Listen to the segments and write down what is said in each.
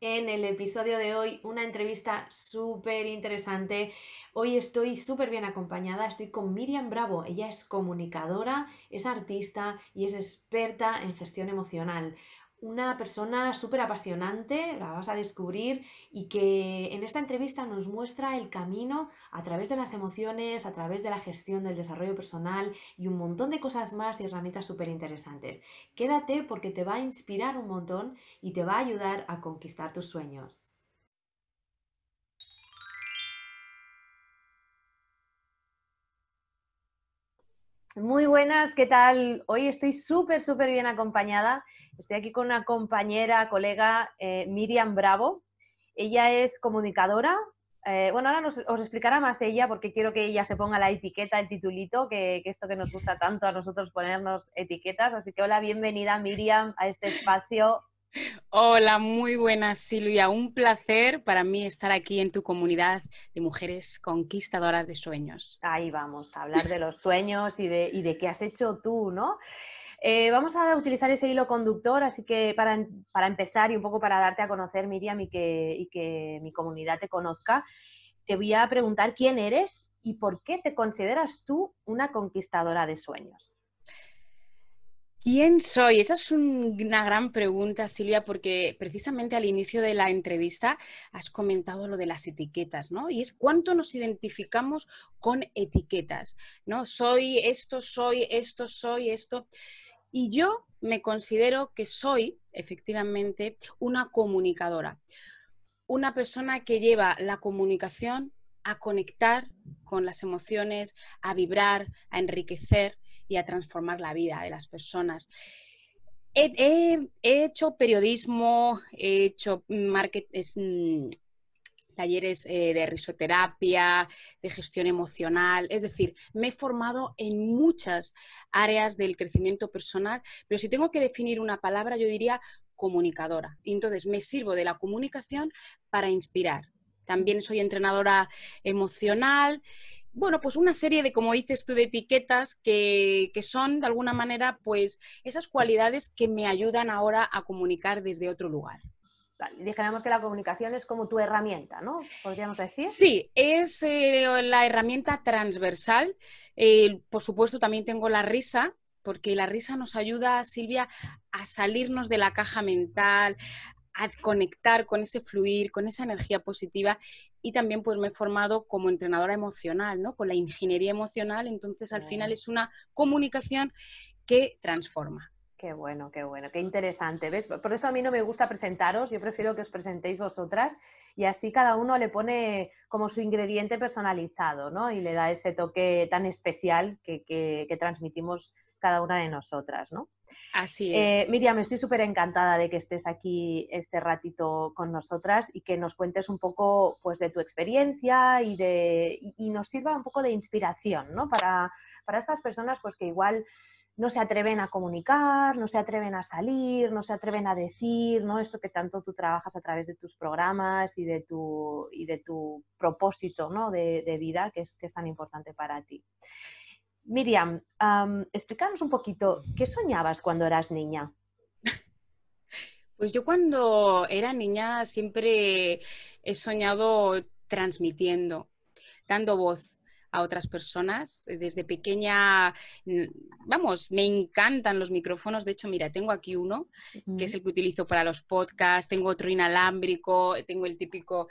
en el episodio de hoy una entrevista súper interesante. Hoy estoy súper bien acompañada, estoy con Miriam Bravo. Ella es comunicadora, es artista y es experta en gestión emocional una persona súper apasionante, la vas a descubrir, y que en esta entrevista nos muestra el camino a través de las emociones, a través de la gestión del desarrollo personal y un montón de cosas más y herramientas súper interesantes. Quédate porque te va a inspirar un montón y te va a ayudar a conquistar tus sueños. Muy buenas, ¿qué tal? Hoy estoy súper, súper bien acompañada Estoy aquí con una compañera, colega, eh, Miriam Bravo. Ella es comunicadora. Eh, bueno, ahora os explicará más ella porque quiero que ella se ponga la etiqueta, el titulito, que, que, esto que nos gusta tanto a nosotros ponernos etiquetas. Así que hola, bienvenida Miriam a este espacio. Hola, muy buenas Silvia. Un placer para mí estar aquí en tu comunidad de mujeres conquistadoras de sueños. Ahí vamos, a hablar de los sueños y de, y de qué has hecho tú, ¿no? Eh, vamos a utilizar ese hilo conductor, así que para, empezar y un poco para darte a conocer, Miriam, y que, mi comunidad te conozca, te voy a preguntar quién eres y por qué te consideras tú una conquistadora de sueños. ¿Quién soy? Esa es una gran pregunta, Silvia, porque precisamente al inicio de la entrevista has comentado lo de las etiquetas, ¿no? Y es cuánto nos identificamos con etiquetas, ¿no? Soy esto, soy esto, soy esto. Y yo me considero que soy efectivamente una comunicadora, una persona que lleva la comunicación a conectar con las emociones, a vibrar, a enriquecer y a transformar la vida de las personas. He, hecho periodismo, he hecho marketing, talleres eh, de risoterapia, de gestión emocional, es decir, me he formado en muchas áreas del crecimiento personal, pero si tengo que definir una palabra, yo diría comunicadora. Entonces me sirvo de la comunicación para inspirar. También soy entrenadora emocional bueno, pues una serie de, como dices tú, de etiquetas que, que, son de alguna manera, pues esas cualidades que me ayudan ahora a comunicar desde otro lugar dijéramos que la comunicación es como tu herramienta, ¿no? Podríamos decir. Sí, es eh, la herramienta transversal. Eh, por supuesto, también tengo la risa, porque la risa nos ayuda, Silvia, a salirnos de la caja mental, a conectar con ese fluir, con esa energía positiva y también pues me he formado como entrenadora emocional, ¿no? Con la ingeniería emocional, entonces al final es una comunicación que transforma. Qué bueno, qué bueno, qué interesante. ¿Ves? Por eso a mí no me gusta presentaros, yo prefiero que os presentéis vosotras y así cada uno le pone como su ingrediente personalizado, ¿no? Y le da ese toque tan especial que, que, transmitimos cada una de nosotras, ¿no? Así es. Eh, Miriam, estoy súper encantada de que estés aquí este ratito con nosotras y que nos cuentes un poco pues, de tu experiencia y, de, y nos sirva un poco de inspiración, ¿no? Para, para esas personas pues, que igual no se atreven a comunicar, no se atreven a salir, no se atreven a decir, ¿no? Esto que tanto tú trabajas a través de tus programas y de tu, y de tu propósito ¿no? de, vida, que es, que es tan importante para ti. Miriam, explícanos un poquito, ¿qué soñabas cuando eras niña? Pues yo cuando era niña siempre he soñado transmitiendo, dando voz a otras personas. Desde pequeña, vamos, me encantan los micrófonos. De hecho, mira, tengo aquí uno, que es el que utilizo para los podcasts, tengo otro inalámbrico, tengo el típico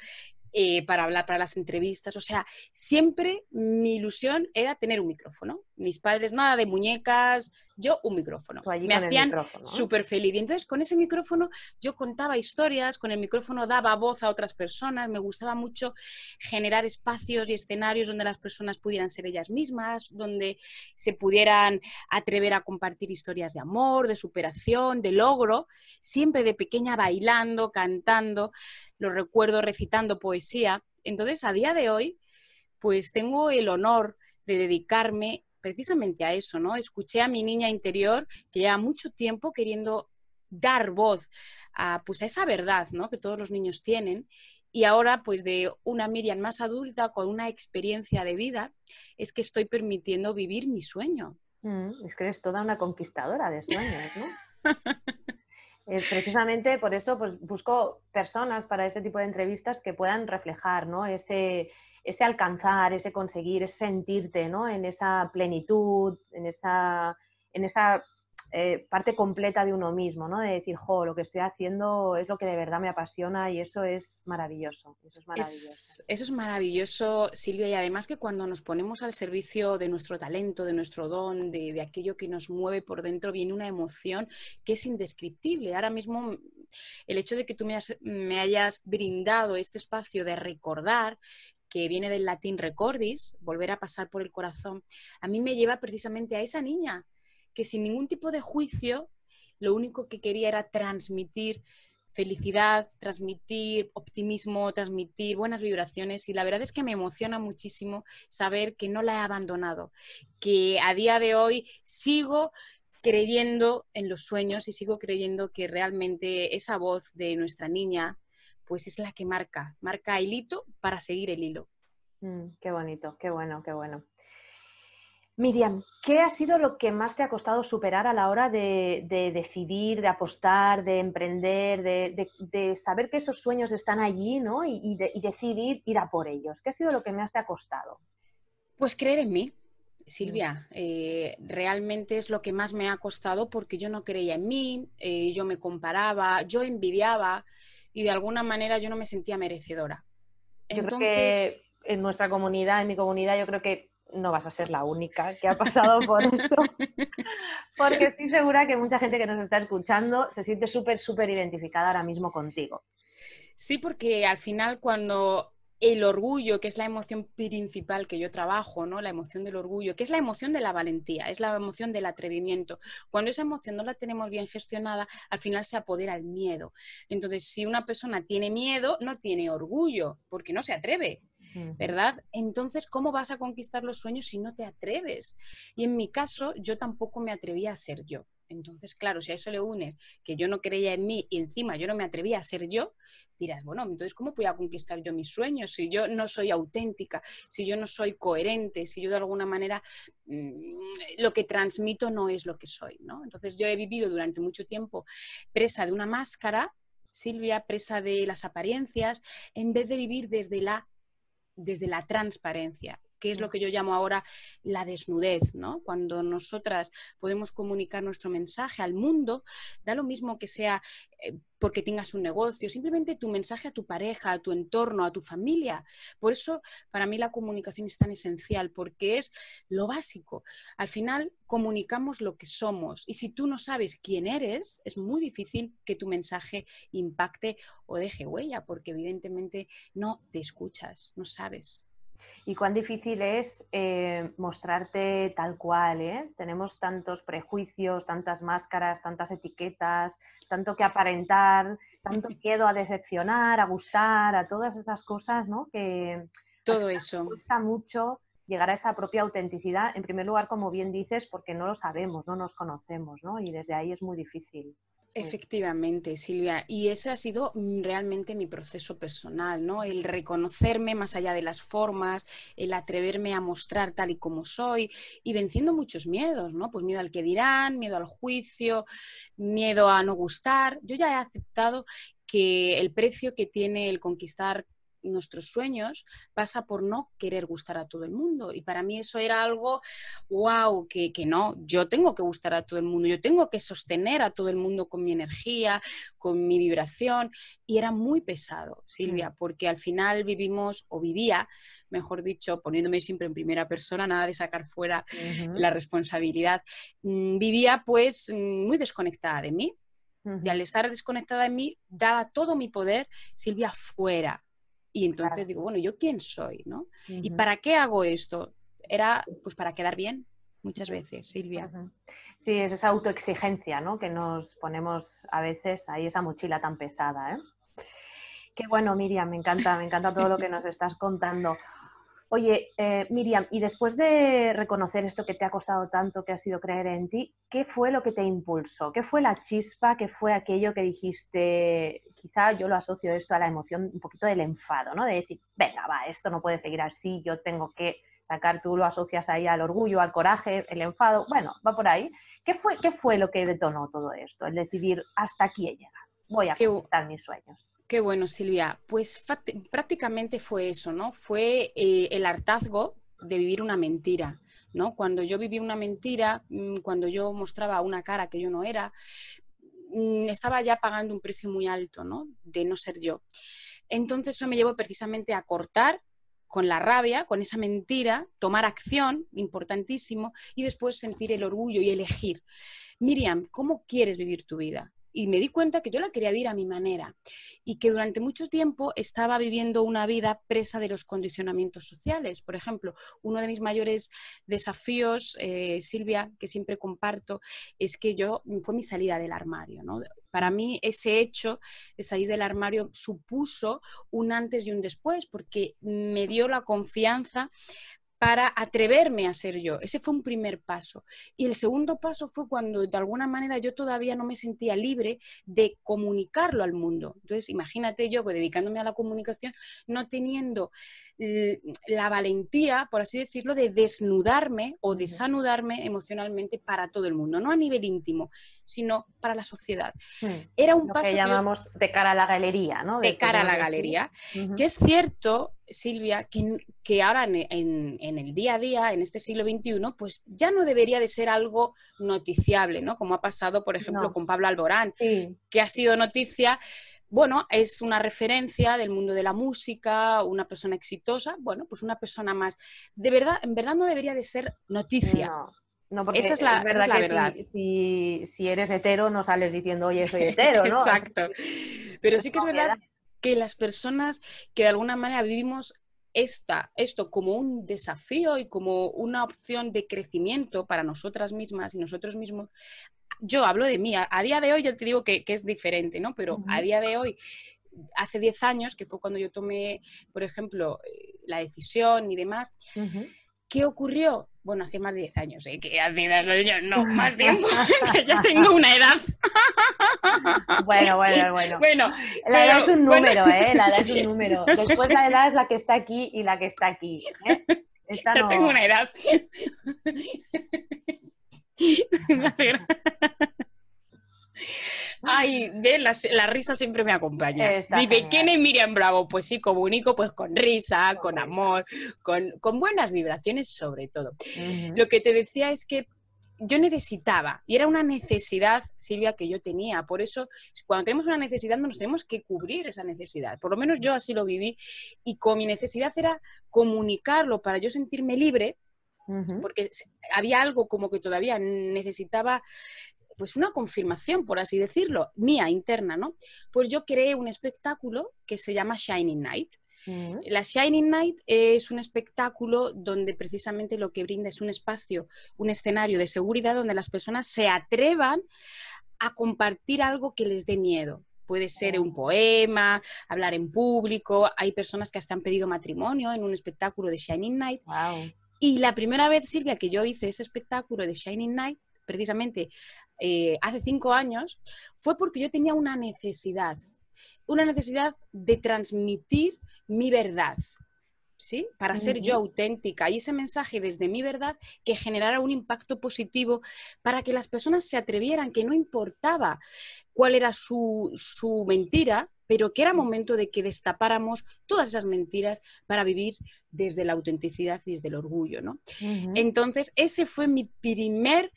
eh, para hablar para las entrevistas. O sea, siempre mi ilusión era tener un micrófono. Mis padres, nada de muñecas, yo un micrófono. Me hacían súper feliz. Y entonces con ese micrófono yo contaba historias, con el micrófono daba voz a otras personas. Me gustaba mucho generar espacios y escenarios donde las personas pudieran ser ellas mismas, donde se pudieran atrever a compartir historias de amor, de superación, de logro, siempre de pequeña bailando, cantando. Lo recuerdo recitando poesía entonces, a día de hoy, pues tengo el honor de dedicarme precisamente a eso, ¿no? Escuché a mi niña interior que lleva mucho tiempo queriendo dar voz a, pues a esa verdad, ¿no? Que todos los niños tienen. Y ahora, pues de una Miriam más adulta, con una experiencia de vida, es que estoy permitiendo vivir mi sueño. Mm, es que eres toda una conquistadora de sueños, ¿no? precisamente por eso pues, busco personas para este tipo de entrevistas que puedan reflejar ¿no? ese, ese alcanzar, ese conseguir, ese sentirte ¿no? en esa plenitud, en esa, en esa eh, parte completa de uno mismo, ¿no? De decir, jo, lo que estoy haciendo es lo que de verdad me apasiona y eso es maravilloso. Eso es maravilloso, eso es maravilloso Silvia, y además que cuando nos ponemos al servicio de nuestro talento, de nuestro don, de, aquello que nos mueve por dentro, viene una emoción que es indescriptible. Ahora mismo el hecho de que tú me, me hayas brindado este espacio de recordar que viene del latín recordis, volver a pasar por el corazón, a mí me lleva precisamente a esa niña que sin ningún tipo de juicio, lo único que quería era transmitir felicidad, transmitir optimismo, transmitir buenas vibraciones y la verdad es que me emociona muchísimo saber que no la he abandonado, que a día de hoy sigo creyendo en los sueños y sigo creyendo que realmente esa voz de nuestra niña pues es la que marca, marca el hito para seguir el hilo. Mm, qué bonito, qué bueno, qué bueno. Miriam, ¿qué ha sido lo que más te ha costado superar a la hora de, decidir, de apostar, de emprender, de, saber que esos sueños están allí ¿no? y, decidir ir a por ellos? ¿Qué ha sido lo que más te ha costado? Pues creer en mí. Silvia, eh, realmente es lo que más me ha costado porque yo no creía en mí, eh, yo me comparaba, yo envidiaba y de alguna manera yo no me sentía merecedora. Entonces... en nuestra comunidad, en mi comunidad, yo creo que no vas a ser la única que ha pasado por eso, porque estoy segura que mucha gente que nos está escuchando se siente súper, súper identificada ahora mismo contigo. Sí, porque al final cuando el orgullo, que es la emoción principal que yo trabajo, ¿no? La emoción del orgullo, que es la emoción de la valentía, es la emoción del atrevimiento. Cuando esa emoción no la tenemos bien gestionada, al final se apodera el miedo. Entonces, si una persona tiene miedo, no tiene orgullo, porque no se atreve. ¿verdad? Entonces, ¿cómo vas a conquistar los sueños si no te atreves? Y en mi caso, yo tampoco me atrevía a ser yo. Entonces, claro, si a eso le unes que yo no creía en mí y encima yo no me atrevía a ser yo, dirás, bueno, entonces, ¿cómo voy a conquistar yo mis sueños si yo no soy auténtica, si yo no soy coherente, si yo de alguna manera mm, lo que transmito no es lo que soy, ¿no? Entonces, yo he vivido durante mucho tiempo presa de una máscara, Silvia, presa de las apariencias, en vez de vivir desde la desde la transparencia que es lo que yo llamo ahora la desnudez, ¿no? Cuando nosotras podemos comunicar nuestro mensaje al mundo, da lo mismo que sea eh, porque tengas un negocio, simplemente tu mensaje a tu pareja, a tu entorno, a tu familia. Por eso, para mí la comunicación es tan esencial, porque es lo básico. Al final, comunicamos lo que somos y si tú no sabes quién eres, es muy difícil que tu mensaje impacte o deje huella, porque evidentemente no te escuchas, no sabes y cuán difícil es eh, mostrarte tal cual. ¿eh? Tenemos tantos prejuicios, tantas máscaras, tantas etiquetas, tanto que aparentar, tanto miedo a decepcionar, a gustar, a todas esas cosas, ¿no? Que todo eso nos cuesta mucho llegar a esa propia autenticidad, en primer lugar, como bien dices, porque no lo sabemos, no nos conocemos, ¿no? Y desde ahí es muy difícil. Efectivamente, Silvia. Y ese ha sido mm, realmente mi proceso personal, ¿no? El reconocerme más allá de las formas, el atreverme a mostrar tal y como soy y venciendo muchos miedos, ¿no? Pues miedo al que dirán, miedo al juicio, miedo a no gustar. Yo ya he aceptado que el precio que tiene el conquistar nuestros sueños pasa por no querer gustar a todo el mundo. Y para mí eso era algo, wow, que, no, yo tengo que gustar a todo el mundo, yo tengo que sostener a todo el mundo con mi energía, con mi vibración. Y era muy pesado, Silvia, mm. porque al final vivimos, o vivía, mejor dicho, poniéndome siempre en primera persona, nada de sacar fuera la responsabilidad, mm, vivía pues mm, muy desconectada de mí. Y al estar desconectada de mí, daba todo mi poder, Silvia, fuera, y entonces digo, bueno, ¿yo quién soy? ¿no? ¿Y para qué hago esto? Era pues para quedar bien muchas veces, Silvia. Sí, es esa autoexigencia, ¿no? Que nos ponemos a veces ahí esa mochila tan pesada, ¿eh? Qué bueno, Miriam, me encanta, me encanta todo lo que nos estás contando. Oye, eh, Miriam, y después de reconocer esto que te ha costado tanto, que ha sido creer en ti, ¿qué fue lo que te impulsó? ¿Qué fue la chispa? ¿Qué fue aquello que dijiste? Quizá yo lo asocio esto a la emoción un poquito del enfado, ¿no? De decir, venga, va, esto no puede seguir así, yo tengo que sacar, tú lo asocias ahí al orgullo, al coraje, el enfado, bueno, va por ahí. ¿Qué fue, ¿Qué fue lo que detonó todo esto? El decidir, hasta aquí he llegado, voy a conquistar mis sueños. Qué bueno, Silvia. Pues prácticamente fue eso, ¿no? Fue eh, el hartazgo de vivir una mentira, ¿no? Cuando yo viví una mentira, mm, cuando yo mostraba una cara que yo no era, mm, estaba ya pagando un precio muy alto, ¿no? De no ser yo. Entonces eso me llevó precisamente a cortar con la rabia, con esa mentira, tomar acción, importantísimo, y después sentir el orgullo y elegir. Miriam, ¿cómo quieres vivir tu vida? Y me di cuenta que yo la quería vivir a mi manera y que durante mucho tiempo estaba viviendo una vida presa de los condicionamientos sociales. Por ejemplo, uno de mis mayores desafíos, eh, Silvia, que siempre comparto, es que yo fue mi salida del armario. Para mí ese hecho de salir del armario supuso un antes y un después, porque me dio la confianza para atreverme a ser yo. Ese fue un primer paso. Y el segundo paso fue cuando de alguna manera yo todavía no me sentía libre de comunicarlo al mundo. Entonces, imagínate yo dedicándome a la comunicación, no teniendo la valentía, por así decirlo, de desnudarme o desanudarme emocionalmente para todo el mundo, no a nivel íntimo, sino para la sociedad. Hmm. Era un paso que llamamos de cara a la galería, ¿no? De, cara a la galería, que es cierto, Silvia, que, ahora en, el día a día, en este siglo XXI, pues ya no debería de ser algo noticiable, ¿no? Como ha pasado, por ejemplo, con Pablo Alborán, que ha sido noticia bueno, es una referencia del mundo de la música, una persona exitosa, bueno, pues una persona más. De verdad, en verdad no debería de ser noticia. No. porque Esa es la, verdad. Si, eres hetero, no sales diciendo, oye, soy hetero, ¿no? Exacto. Pero sí que es verdad que las personas que de alguna manera vivimos esta, esto como un desafío y como una opción de crecimiento para nosotras mismas y nosotros mismos, yo hablo de mí, a, día de hoy ya te digo que, es diferente, ¿no? Pero a día de hoy, hace 10 años, que fue cuando yo tomé, por ejemplo, eh, la decisión y demás, ¿qué ocurrió? Bueno, hace más de 10 años, ¿eh? que hace no, más tiempo, que ya tengo una edad. bueno, bueno, bueno. bueno la edad es un número, ¿eh? La edad es un número. Después la edad es la que está aquí y la que está aquí. ¿eh? Esta ya tengo una edad. Ay, de la, risa siempre me acompaña. Dice, ¿quién es Miriam Bravo? Pues sí, comunico pues con risa, con amor, con, buenas vibraciones sobre todo. Lo que te decía es que yo necesitaba, y era una necesidad, Silvia, que yo tenía. Por eso, cuando tenemos una necesidad, nos tenemos que cubrir esa necesidad. Por lo menos yo así lo viví. Y con mi necesidad era comunicarlo para yo sentirme libre porque había algo como que todavía necesitaba pues una confirmación, por así decirlo, mía interna, ¿no? Pues yo creé un espectáculo que se llama Shining Night. La Shining Night es un espectáculo donde precisamente lo que brinda es un espacio, un escenario de seguridad donde las personas se atrevan a compartir algo que les dé miedo. Puede ser un oh. poema, hablar en público. Hay personas que hasta han pedido matrimonio en un espectáculo de Shining Night. Y la primera vez, Silvia, que yo hice ese espectáculo de Shining Night, precisamente eh, hace cinco años, fue porque yo tenía una necesidad, una necesidad de transmitir mi verdad. ¿Sí? Para ser yo auténtica y ese mensaje desde mi verdad que generara un impacto positivo para que las personas se atrevieran, que no importaba cuál era su, su mentira, pero que era momento de que destapáramos todas esas mentiras para vivir desde la autenticidad y desde el orgullo, ¿no? Entonces, ese fue mi primer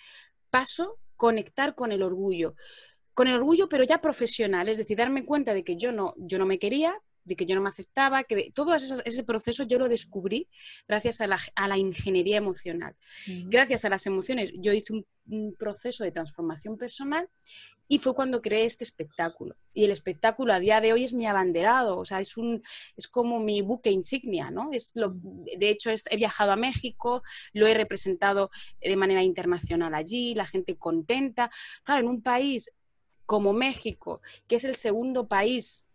paso, conectar con el orgullo. Con el orgullo, pero ya profesional, es decir, darme cuenta de que yo no, yo no me quería, de que yo no me aceptaba, que todo ese proceso yo lo descubrí gracias a la, ingeniería emocional. Gracias a las emociones yo hice un, proceso de transformación personal y fue cuando creé este espectáculo. Y el espectáculo a día de hoy es mi abanderado, o sea, es, un, es como mi buque insignia, ¿no? Es lo, de hecho, he viajado a México, lo he representado de manera internacional allí, la gente contenta. Claro, en un país como México, que es el segundo país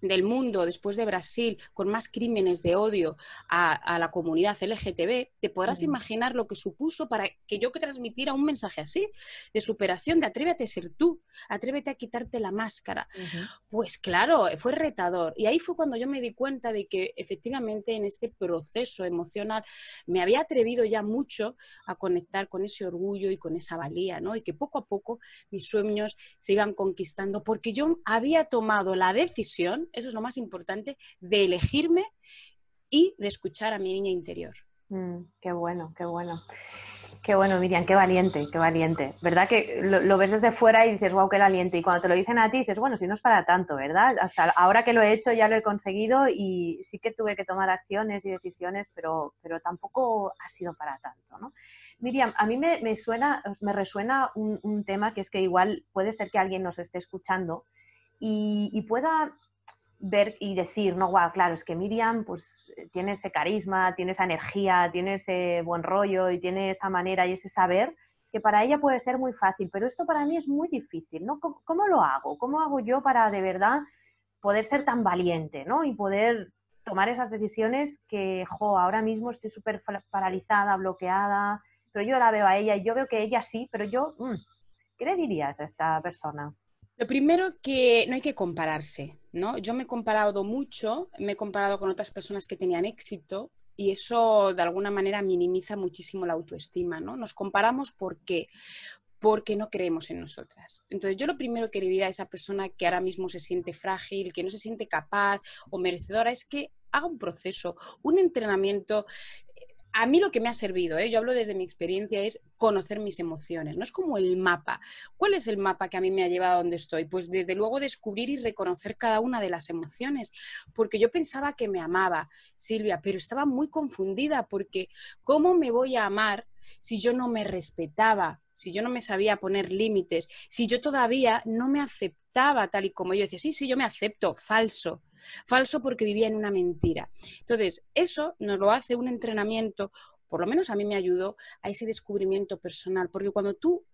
del mundo después de Brasil con más crímenes de odio a, la comunidad LGTB, te podrás imaginar lo que supuso para que yo que transmitiera un mensaje así, de superación, de atrévete a ser tú, atrévete a quitarte la máscara. Pues claro, fue retador. Y ahí fue cuando yo me di cuenta de que efectivamente en este proceso emocional me había atrevido ya mucho a conectar con ese orgullo y con esa valía, ¿no? Y que poco a poco mis sueños se iban conquistando porque yo había tomado la decisión eso es lo más importante, de elegirme y de escuchar a mi niña interior. Mm, qué bueno, qué bueno. Qué bueno, Miriam, qué valiente, qué valiente. ¿Verdad que lo, ves desde fuera y dices, wow, qué valiente? Y cuando te lo dicen a ti, dices, bueno, si no es para tanto, ¿verdad? ahora que lo he hecho, ya lo he conseguido y sí que tuve que tomar acciones y decisiones, pero, pero tampoco ha sido para tanto, ¿no? Miriam, a mí me, suena, me resuena un, tema que es que igual puede ser que alguien nos esté escuchando y pueda ver y decir, no, guau, claro, es que Miriam pues eh, tiene ese carisma, tiene esa energía, tiene ese buen rollo y tiene esa manera y ese saber que para ella puede ser muy fácil, pero esto para mí es muy difícil, ¿no? ¿Cómo, lo hago? ¿Cómo hago yo para de verdad poder ser tan valiente, ¿no? Y poder tomar esas decisiones que, jo, ahora mismo estoy súper paralizada, bloqueada, pero yo la veo a ella y yo veo que ella sí, pero yo, mm, ¿qué le dirías a esta persona? Lo primero que no hay que compararse, ¿no? Yo me he comparado mucho, me he comparado con otras personas que tenían éxito y eso de alguna manera minimiza muchísimo la autoestima, ¿no? Nos comparamos porque porque no creemos en nosotras. Entonces, yo lo primero que le diría a esa persona que ahora mismo se siente frágil, que no se siente capaz o merecedora, es que haga un proceso, un entrenamiento a mí lo que me ha servido, ¿eh? yo hablo desde mi experiencia, es conocer mis emociones, no es como el mapa. ¿Cuál es el mapa que a mí me ha llevado a donde estoy? Pues desde luego descubrir y reconocer cada una de las emociones, porque yo pensaba que me amaba, Silvia, pero estaba muy confundida porque ¿cómo me voy a amar si yo no me respetaba? si yo no me sabía poner límites, si yo todavía no me aceptaba tal y como yo decía, sí, sí, yo me acepto, falso, falso porque vivía en una mentira. Entonces, eso nos lo hace un entrenamiento, por lo menos a mí me ayudó a ese descubrimiento personal, porque cuando tú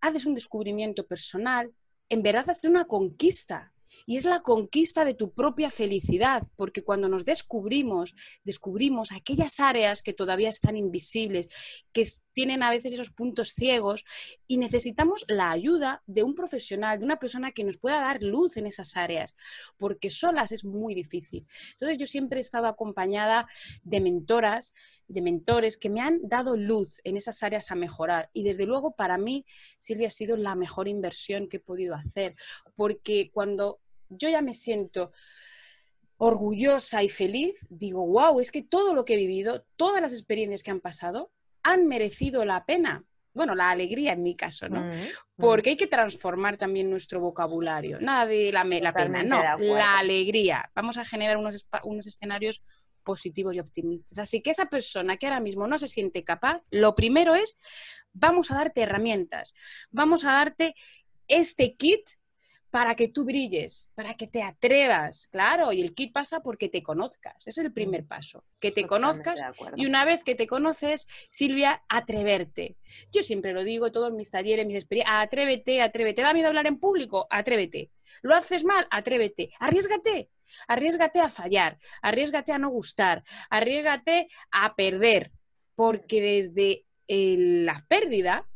haces un descubrimiento personal, en verdad haces una conquista, y es la conquista de tu propia felicidad, porque cuando nos descubrimos, descubrimos aquellas áreas que todavía están invisibles, que tienen a veces esos puntos ciegos y necesitamos la ayuda de un profesional, de una persona que nos pueda dar luz en esas áreas, porque solas es muy difícil. Entonces yo siempre he estado acompañada de mentoras, de mentores que me han dado luz en esas áreas a mejorar y desde luego para mí Silvia ha sido la mejor inversión que he podido hacer, porque cuando yo ya me siento orgullosa y feliz, digo, wow, es que todo lo que he vivido, todas las experiencias que han pasado, han merecido la pena. Bueno, la alegría en mi caso, ¿no? Mm, mm. Porque hay que transformar también nuestro vocabulario. Nada de la, la pena, no, la alegría. Vamos a generar unos, unos escenarios positivos y optimistas. Así que esa persona que ahora mismo no se siente capaz, lo primero es, vamos a darte herramientas, vamos a darte este kit para que tú brilles, para que te atrevas, claro, y el kit pasa porque te conozcas, es el primer paso, que te conozcas y una vez que te conoces, Silvia, atreverte. Yo siempre lo digo, todos mis talleres, mis experiencias, atrévete, atrévete, da miedo hablar en público, atrévete. ¿Lo haces mal? Atrévete, arriesgate, arriesgate a fallar, arriesgate a no gustar, arriesgate a perder, porque desde la pérdida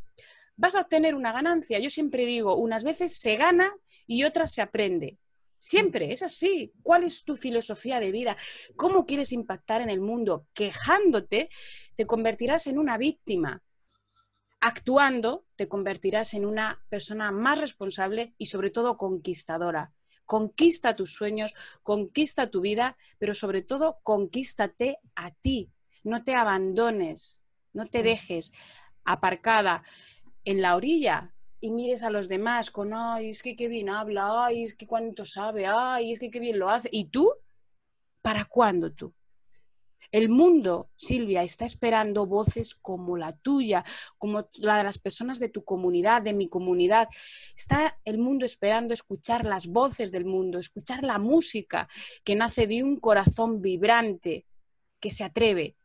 vas a obtener una ganancia. Yo siempre digo, unas veces se gana y otras se aprende. Siempre, es así. ¿Cuál es tu filosofía de vida? ¿Cómo quieres impactar en el mundo? Quejándote, te convertirás en una víctima. Actuando, te convertirás en una persona más responsable y sobre todo conquistadora. Conquista tus sueños, conquista tu vida, pero sobre todo conquístate a ti. No te abandones, no te dejes aparcada en la orilla y mires a los demás con, ay, es que qué bien habla, ay, es que cuánto sabe, ay, es que qué bien lo hace. ¿Y tú? ¿Para cuándo tú? El mundo, Silvia, está esperando voces como la tuya, como la de las personas de tu comunidad, de mi comunidad. Está el mundo esperando escuchar las voces del mundo, escuchar la música que nace de un corazón vibrante, que se atreve.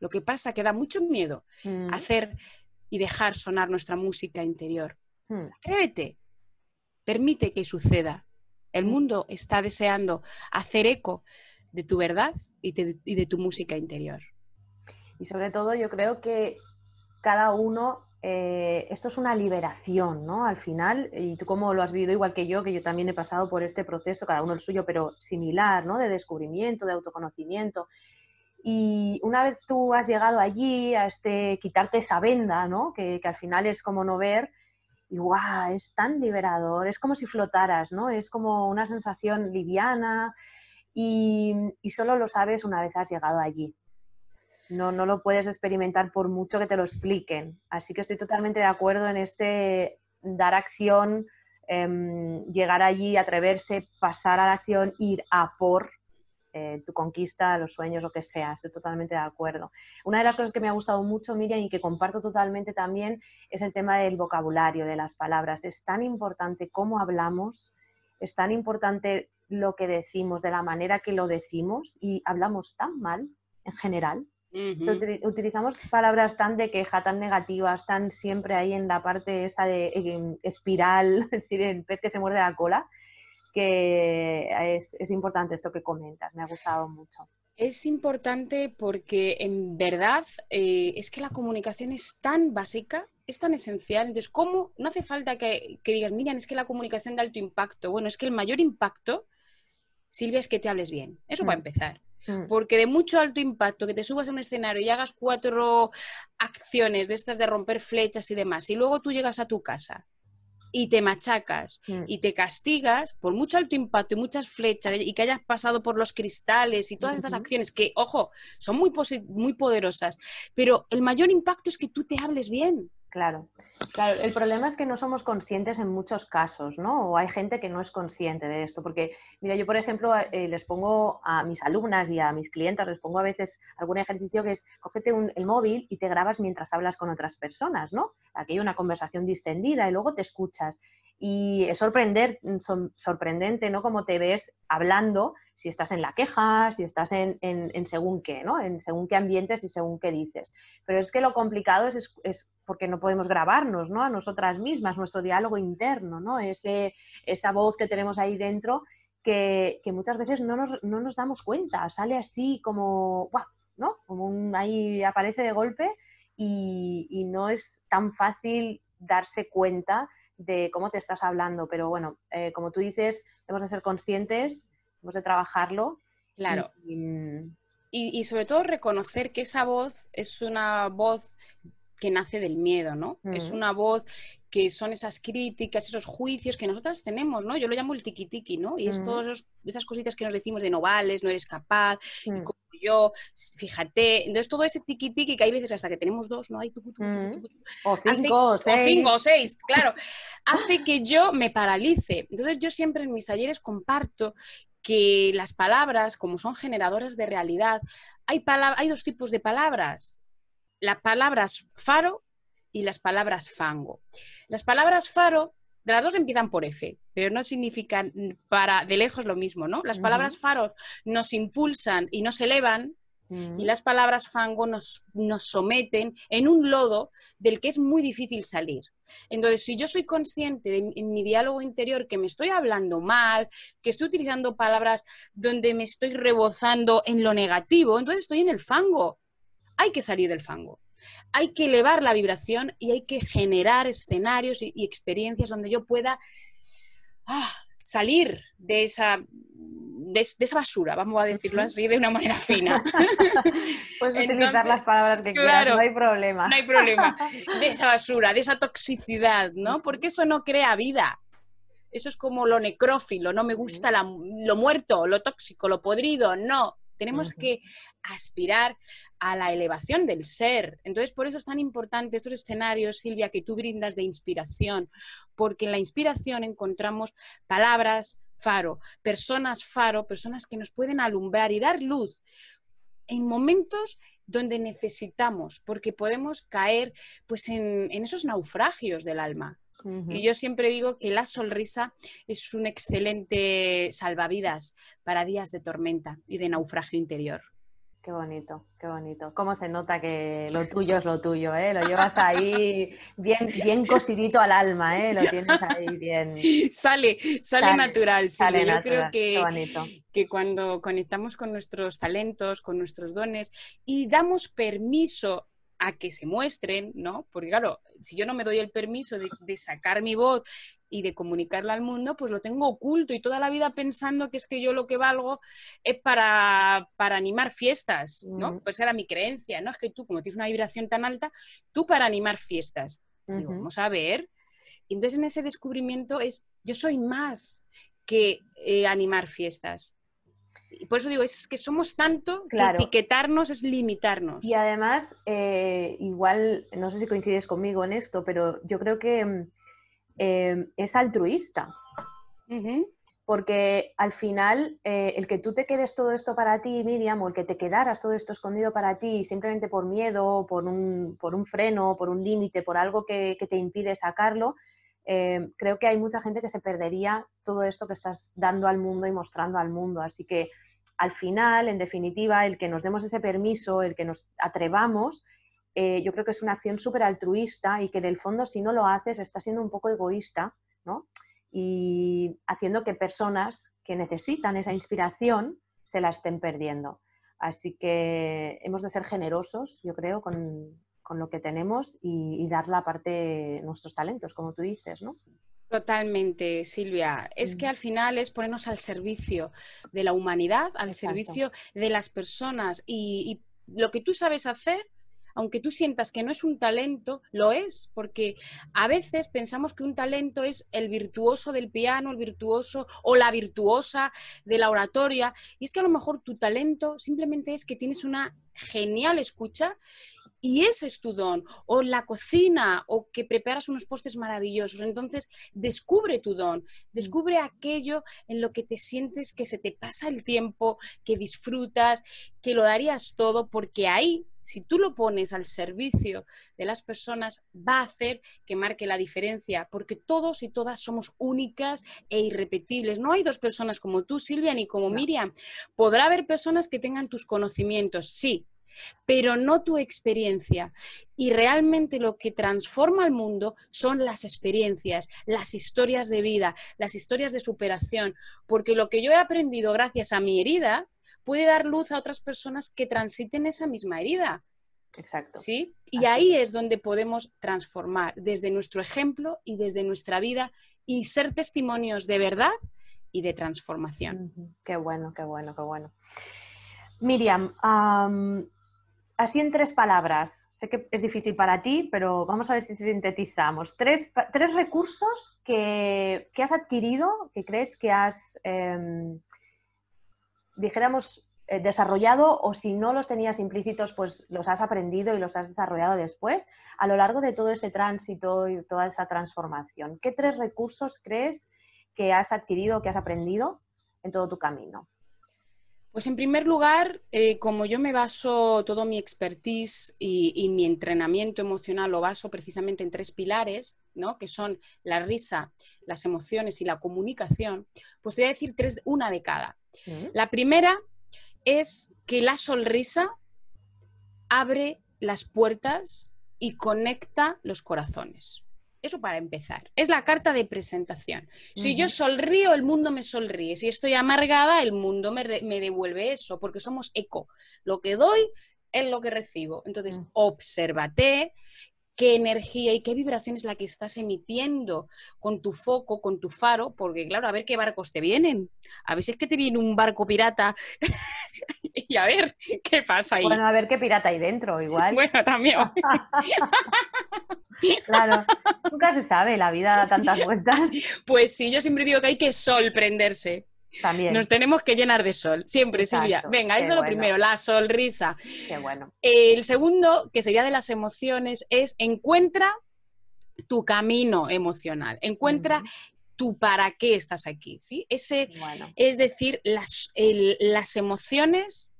Lo que pasa que da mucho miedo mm. hacer y dejar sonar nuestra música interior. Hmm. Atrévete, permite que suceda. El Mm. mundo está deseando hacer eco de tu verdad y de, y de tu música interior. Y sobre todo yo creo que cada uno, eh, esto es una liberación, ¿no? Al final, y tú como lo has vivido igual que yo, que yo también he pasado por este proceso, cada uno el suyo, pero similar, ¿no? De descubrimiento, de autoconocimiento. Y una vez tú has llegado allí a este, quitarte esa venda, ¿no? Que, al final es como no ver, y guau, es tan liberador, es como si flotaras, ¿no? Es como una sensación liviana y, y solo lo sabes una vez has llegado allí. No, no lo puedes experimentar por mucho que te lo expliquen. Así que estoy totalmente de acuerdo en este dar acción, em, llegar allí, atreverse, pasar a la acción, ir a por eh, tu conquista, los sueños, lo que sea. Estoy totalmente de acuerdo. Una de las cosas que me ha gustado mucho, Miriam, y que comparto totalmente también, es el tema del vocabulario, de las palabras. Es tan importante cómo hablamos, es tan importante lo que decimos, de la manera que lo decimos, y hablamos tan mal en general. Utilizamos palabras tan de queja, tan negativas, tan siempre ahí en la parte esta de eh, espiral, es decir, el pez que se muerde la cola, que es, es importante esto que comentas, me ha gustado mucho. Es importante porque en verdad eh, es que la comunicación es tan básica, es tan esencial. Entonces, ¿cómo? No hace falta que, que digas, Miriam, es que la comunicación de alto impacto. Bueno, es que el mayor impacto, Silvia, es que te hables bien. Eso para Mm. empezar. Mm, Porque de mucho alto impacto, que te subas a un escenario y hagas cuatro acciones de estas de romper flechas y demás, y luego tú llegas a tu casa y te machacas mm, y te castigas por mucho alto impacto y muchas flechas y que hayas pasado por los cristales y todas estas acciones que, ojo, son muy, muy poderosas, pero el mayor impacto es que tú te hables bien. Claro, claro. El problema es que no somos conscientes en muchos casos, ¿no? O hay gente que no es consciente de esto. Porque, mira, yo, por ejemplo, eh, les pongo a mis alumnas y a mis clientes, les pongo a veces algún ejercicio que es, cógete un- el móvil y te grabas mientras hablas con otras personas, ¿no? Aquí hay una conversación distendida y luego te escuchas. Y es sorprender, son- sorprendente, ¿no? Como te ves hablando, si estás en la queja, si estás en, en- en según qué, ¿no? En según qué ambientes y según qué dices. Pero es que lo complicado es, es- es porque no podemos grabarnos, ¿no? A nosotras mismas, nuestro diálogo interno, ¿no? Ese, esa voz que tenemos ahí dentro que, que muchas veces no nos, no nos damos cuenta, sale así como, ¡guau! ¿no? Como un, ahí aparece de golpe y, y no es tan fácil darse cuenta de cómo te estás hablando. Pero bueno, eh, como tú dices, hemos de ser conscientes, hemos de trabajarlo. Claro. Y, y- Y, y sobre todo reconocer que esa voz es una voz que nace del miedo, ¿no? Es Mm. una voz que son esas críticas, esos juicios que nosotras tenemos, ¿no? Yo lo llamo el tiki-tiki, ¿no? Y es Mm. todas esas cositas que nos decimos de no vales, no eres capaz, mm, como yo, fíjate. Entonces todo ese tiki-tiki que hay veces hasta que tenemos dos, ¿no? Hay o hace- cinco, o seis. o cinco o seis, claro, hace que yo me paralice. Entonces yo siempre en mis talleres comparto que las palabras, como son generadoras de realidad, hay, hay dos tipos de palabras. Las palabras faro y las palabras fango. Las palabras faro, de las dos empiezan por F, pero no significan para de lejos lo mismo, ¿no? Las palabras faro nos impulsan y nos elevan Mm, y las palabras fango nos, nos someten en un lodo del que es muy difícil salir. Entonces, si yo soy consciente de, en mi diálogo interior que me estoy hablando mal, que estoy utilizando palabras donde me estoy rebozando en lo negativo, entonces estoy en el fango. Hay que salir del fango. Hay que elevar la vibración y hay que generar escenarios y, y experiencias donde yo pueda ah, salir de esa, de, de esa basura, vamos a decirlo así de una manera fina. Puedes utilizar las palabras que quieras, claro, no hay problema. no hay problema. De esa basura, de esa toxicidad, ¿no? Porque eso no crea vida. Eso es como lo necrófilo, no me gusta la- lo muerto, lo tóxico, lo podrido, no. Tenemos que aspirar a la elevación del ser. Entonces, por eso es tan importante estos escenarios, Silvia, que tú brindas de inspiración, porque en la inspiración encontramos palabras faro, personas faro, personas que nos pueden alumbrar y dar luz en momentos donde necesitamos, porque podemos caer pues en, en esos naufragios del alma. Y yo siempre digo que la sonrisa es un excelente salvavidas para días de tormenta y de naufragio interior. Qué bonito, qué bonito. Cómo se nota que lo tuyo es lo tuyo, ¿eh? Lo llevas ahí bien, bien cosidito al alma, ¿eh? Lo tienes ahí bien. Sale, sale, natural, sale Yo creo que, que cuando conectamos con nuestros talentos, con nuestros dones y damos permiso a que se muestren, ¿no? Porque claro, si yo no me doy el permiso de, sacar mi voz y de comunicarla al mundo, pues lo tengo oculto y toda la vida pensando que es que yo lo que valgo es para, animar fiestas, ¿no? Mm. Pues era mi creencia, ¿no? Es que tú, como tienes una vibración tan alta, tú para animar fiestas. Digo, vamos a ver. Y entonces en ese descubrimiento es, yo soy más que eh, animar fiestas por eso digo, es que somos tanto que etiquetarnos es limitarnos. Y además, eh, igual, no sé si coincides conmigo en esto, pero yo creo que mm, eh, es altruista. Porque al final, eh, el que tú te quedes todo esto para ti, Miriam, o el que te quedaras todo esto escondido para ti simplemente por miedo, por un, por un freno, por un límite, por algo que, que te impide sacarlo, creo que hay mucha gente que se perdería todo esto que estás dando al mundo y mostrando al mundo. Así que al final, en definitiva, el que nos demos ese permiso, el que nos atrevamos, eh, yo creo que es una acción súper altruista y que en el fondo si no lo haces está siendo un poco egoísta, ¿no? Y haciendo que personas que necesitan esa inspiración se la estén perdiendo. Así que hemos de ser generosos, yo creo, con, lo que tenemos y, y, dar la parte, nuestros talentos, como tú dices, ¿no? Totalmente, Silvia. Es que mm. al final es ponernos al servicio de la humanidad, al servicio de las personas y, lo que tú sabes hacer, aunque tú sientas que no es un talento, lo es, porque a veces pensamos que un talento es el virtuoso del piano, el virtuoso o la virtuosa de la oratoria, y es que a lo mejor tu talento simplemente es que tienes una genial escucha y ese es tu don, o la cocina, o que preparas unos postres maravillosos. Entonces, descubre tu don, descubre aquello en lo que te sientes que se te pasa el tiempo, que disfrutas, que lo darías todo, porque ahí, si tú lo pones al servicio de las personas, va a hacer que marque la diferencia, porque todos y todas somos únicas e irrepetibles. No hay dos personas como tú, Silvia, ni como Miriam. Podrá haber personas que tengan tus conocimientos, sí, pero no tu experiencia. Y realmente lo que transforma al mundo son las experiencias, las historias de vida, las historias de superación, porque lo que yo he aprendido gracias a mi herida puede dar luz a otras personas que transiten esa misma herida. Exacto. ¿Sí? Y ahí es donde podemos transformar desde nuestro ejemplo y desde nuestra vida y ser testimonios de verdad y de transformación. Qué bueno, qué bueno, qué bueno. Miriam, así en tres palabras, sé que es difícil para ti, pero vamos a ver si sintetizamos. Tres, recursos que, has adquirido, que crees que has, em, dijéramos, eh, desarrollado o si no los tenías implícitos, pues los has aprendido y los has desarrollado después a lo largo de todo ese tránsito y toda esa transformación. ¿Qué tres recursos crees que has adquirido, que has aprendido en todo tu camino? Pues en primer lugar, eh, como yo me baso todo mi expertise y, mi entrenamiento emocional lo baso precisamente en tres pilares, ¿no? que son la risa, las emociones y la comunicación, pues te voy a decir tres, una de cada. Mm. La primera es que la sonrisa abre las puertas y conecta los corazones. Eso para empezar. Es la carta de presentación. Si yo sonrío, el mundo me sonríe. Si estoy amargada, el mundo me, devuelve eso, porque somos eco. Lo que doy es lo que recibo. Entonces, mm. obsérvate qué energía y qué vibración es la que estás emitiendo con tu foco, con tu faro, porque claro, a ver qué barcos te vienen. A ver si es que te viene un barco pirata y a ver qué pasa ahí. Bueno, a ver qué pirata hay dentro, igual. Bueno, también. claro, nunca se sabe, la vida da tantas vueltas. Pues sí, yo siempre digo que hay que sorprenderse. También. Nos tenemos que llenar de sol, siempre, Silvia. Venga, eso es lo primero, la sonrisa. Qué bueno. El segundo, que sería de las emociones, es encuentra tu camino emocional, encuentra tu para qué estás aquí, ¿sí? Ese, Es decir, las, las emociones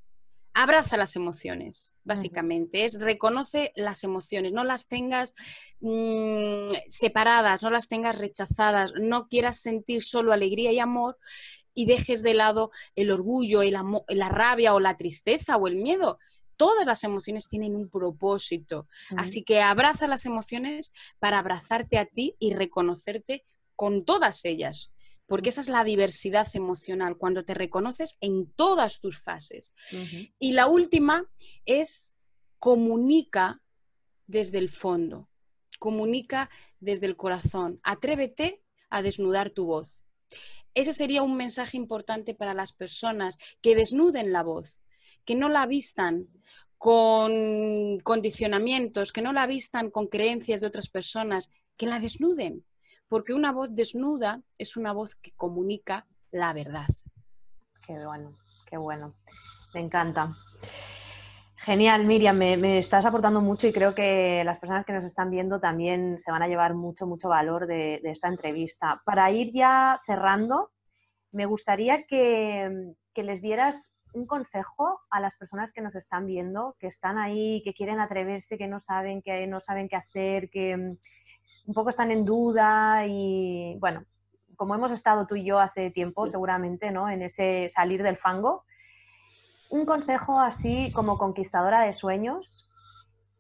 abraza las emociones, básicamente. Es reconoce las emociones, no las tengas mm, separadas, no las tengas rechazadas, no quieras sentir solo alegría y amor y dejes de lado el orgullo, el la rabia o la tristeza o el miedo. Todas las emociones tienen un propósito. Así que abraza las emociones para abrazarte a ti y reconocerte con todas ellas porque esa es la diversidad emocional, cuando te reconoces en todas tus fases. Y la última es comunica desde el fondo, comunica desde el corazón, atrévete a desnudar tu voz. Ese sería un mensaje importante para las personas, que desnuden la voz, que no la vistan con condicionamientos, que no la vistan con creencias de otras personas, que la desnuden, porque una voz desnuda es una voz que comunica la verdad. Qué bueno, qué bueno. Me encanta. Genial, Miriam, me, estás aportando mucho y creo que las personas que nos están viendo también se van a llevar mucho, mucho valor de, esta entrevista. Para ir ya cerrando, me gustaría que, que, les dieras un consejo a las personas que nos están viendo, que están ahí, que quieren atreverse, que no saben, que no saben qué hacer, que, un poco están en duda y, bueno, como hemos estado tú y yo hace tiempo, seguramente, ¿no? En ese salir del fango. Un consejo así como conquistadora de sueños,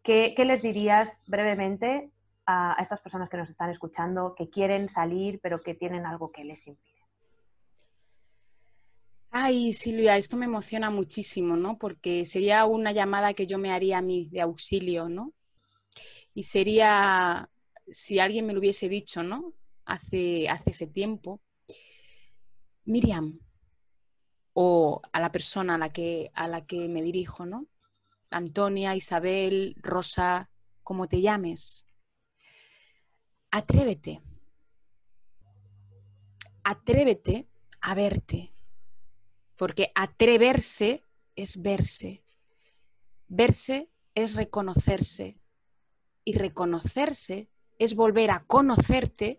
¿qué, les dirías brevemente a, estas personas que nos están escuchando, que quieren salir, pero que tienen algo que les impide? Ay, Silvia, esto me emociona muchísimo, ¿no? Porque sería una llamada que yo me haría a mí de auxilio, ¿no? Y sería si alguien me lo hubiese dicho, ¿no? Hace, hace ese tiempo, Miriam, o a la persona a la que, a la que me dirijo, ¿no? Antonia, Isabel, Rosa, como te llames, atrévete, atrévete a verte, porque atreverse es verse, verse es reconocerse. Y reconocerse es volver a conocerte,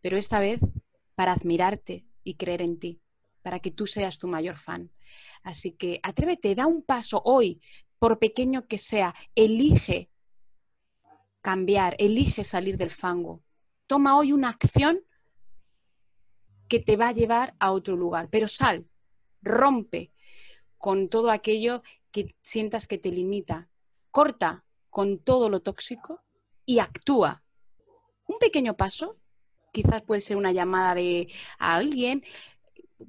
pero esta vez para admirarte y creer en ti, para que tú seas tu mayor fan. Así que atrévete, da un paso hoy, por pequeño que sea, elige cambiar, elige salir del fango. Toma hoy una acción que te va a llevar a otro lugar, pero sal, rompe con todo aquello que sientas que te limita, corta con todo lo tóxico y actúa un pequeño paso, quizás puede ser una llamada de a alguien,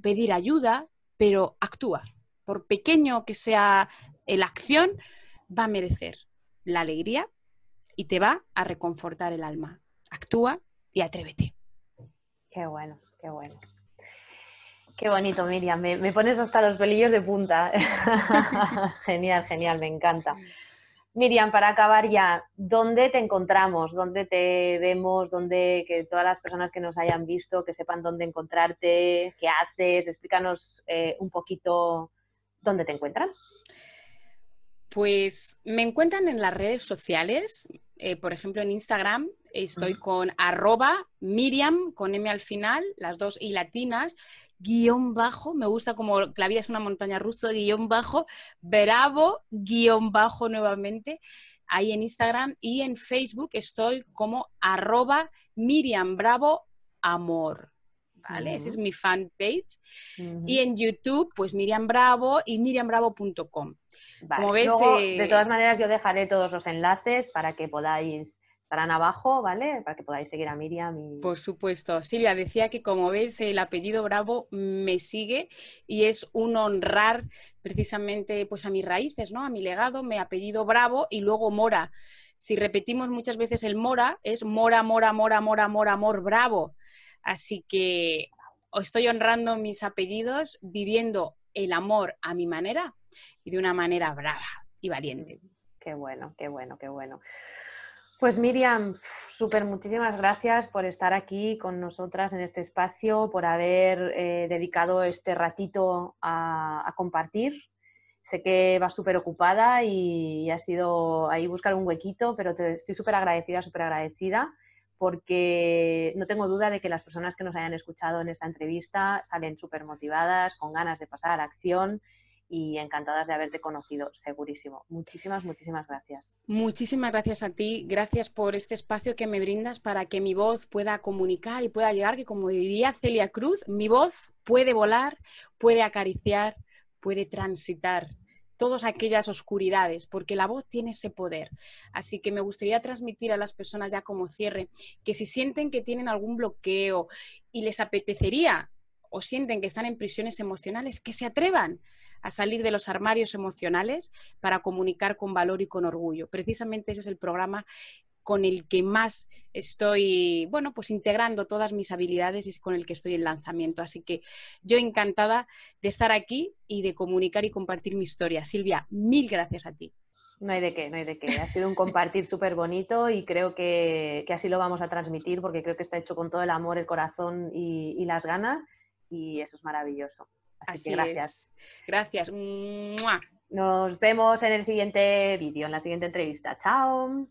pedir ayuda, pero actúa. Por pequeño que sea la acción, va a merecer la alegría y te va a reconfortar el alma. Actúa y atrévete. Qué bueno, qué bueno. Qué bonito, Miriam. Me, me pones hasta los pelillos de punta. genial, genial, me encanta. Miriam, para acabar ya, ¿dónde te encontramos? ¿Dónde te vemos? ¿Dónde que todas las personas que nos hayan visto, que sepan dónde encontrarte, qué haces? Explícanos eh, un poquito dónde te encuentran. Pues me encuentran en las redes sociales, eh, por ejemplo en Instagram estoy con arroba Miriam con M al final, las dos y latinas, guion bajo, me gusta como la vida es una montaña rusa, guion bajo, bravo, guion bajo nuevamente, ahí en Instagram y en Facebook estoy como arroba Miriam Bravo Amor. ¿Vale? Ese es mi fanpage. Y en YouTube, pues Miriam Bravo y miriambravo.com. Como ves, de eh, todas maneras, yo dejaré todos los enlaces para que podáis estarán abajo, ¿vale? Para que podáis seguir a Miriam. Y... Por supuesto. Silvia decía que como ves el apellido Bravo me sigue y es un honrar precisamente pues a mis raíces, ¿no? A mi legado, mi apellido Bravo y luego Mora. Si repetimos muchas veces el Mora, es Mora, Mora, Mora, Mora, Mora, Amor, Bravo. Así que estoy honrando mis apellidos, viviendo el amor a mi manera y de una manera brava y valiente. Qué bueno, qué bueno, qué bueno. Pues Miriam, súper muchísimas gracias por estar aquí con nosotras en este espacio, por haber eh, dedicado este ratito a, compartir. Sé que vas súper ocupada y, ha sido ahí buscar un huequito, pero te estoy súper agradecida, súper agradecida, porque no tengo duda de que las personas que nos hayan escuchado en esta entrevista salen súper motivadas, con ganas de pasar a la acción y encantadas de haberte conocido, segurísimo. Muchísimas, muchísimas gracias. Muchísimas gracias a ti, gracias por este espacio que me brindas para que mi voz pueda comunicar y pueda llegar, que como diría Celia Cruz, mi voz puede volar, puede acariciar, puede transitar todas aquellas oscuridades, porque la voz tiene ese poder. Así que me gustaría transmitir a las personas ya como cierre que si sienten que tienen algún bloqueo y les apetecería o sienten que están en prisiones emocionales, que se atrevan a salir de los armarios emocionales para comunicar con valor y con orgullo. Precisamente ese es el programa con el que más estoy, bueno, pues integrando todas mis habilidades y con el que estoy en lanzamiento. Así que yo encantada de estar aquí y de comunicar y compartir mi historia. Silvia, mil gracias a ti. No hay de qué, no hay de qué. Ha sido un compartir súper bonito y creo que, así lo vamos a transmitir porque creo que está hecho con todo el amor, el corazón y, las ganas y eso es maravilloso. Así, que gracias. Gracias. Nos vemos en el siguiente vídeo, en la siguiente entrevista. Chao.